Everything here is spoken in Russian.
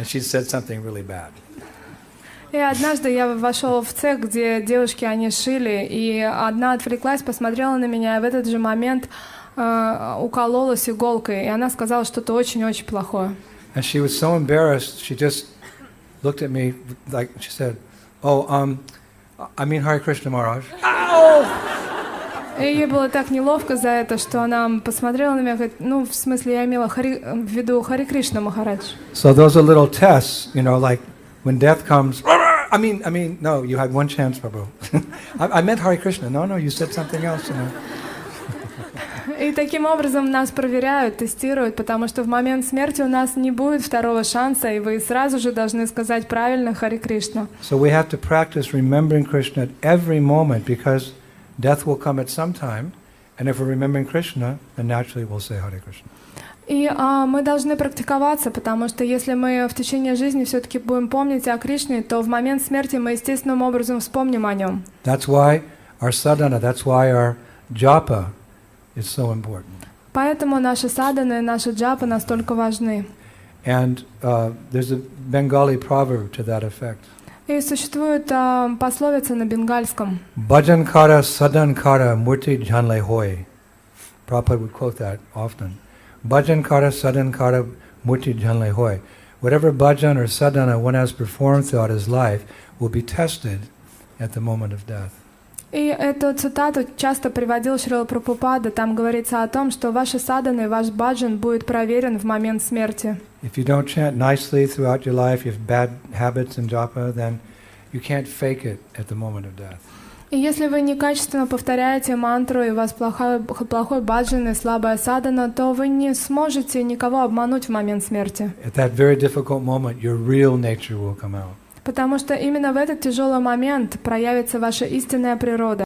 and she said something really bad. И однажды я вошел в цех, где девушки, они шили, и одна отвлеклась, посмотрела на меня, и в этот же момент э, укололась иголкой, и она сказала что-то очень-очень плохое. And she was so embarrassed, she just looked at me like she said, "Oh, um, I mean Hare Krishna Maharaj." И ей было так неловко за это, что она посмотрела на меня говорит, ну, в смысле, я имела Хари, в виду Хари Кришна Махарадж. So those are little tests, you know, like when death comes. I mean, I mean, no, you had one chance, Prabhu. I, I meant Hare Krishna. No, no, you said something else. You know. И таким образом нас проверяют, тестируют, потому что в момент смерти у нас не будет второго шанса, и вы сразу же должны сказать правильно Хари Кришна. So we have to practice remembering Krishna at every moment because death will come at some time, and if we're remembering Krishna, then naturally we'll say Hare Krishna. И а, мы должны практиковаться, потому что если мы в течение жизни все-таки будем помнить о Кришне, то в момент смерти мы естественным образом вспомним о нем. That's why our sadhana, that's why our japa is so important. Поэтому наши садханы и наши джапы настолько важны. And uh, there's a Bengali proverb to that effect. И существует а, пословица на бенгальском. Bhajan kara sadan kara murti janle hoy. Prabhupada would quote that often. Bhajan kara sadan kara murti janle hoy. Whatever bhajan or sadhana one has performed throughout his life will be tested at the moment of death. И эту цитату часто приводил Шрила Прабхупада. Там говорится о том, что ваши садханы, ваш баджан будет проверен в момент смерти. If you don't chant nicely throughout your life, you have bad habits in japa, then you can't fake it at the moment of death. И если вы некачественно повторяете мантру, и у вас плохой, плохой баджан и слабая садхана, то вы не сможете никого обмануть в момент смерти. At that very difficult moment, your real nature will come out. Потому что именно в этот тяжелый момент проявится ваша истинная природа.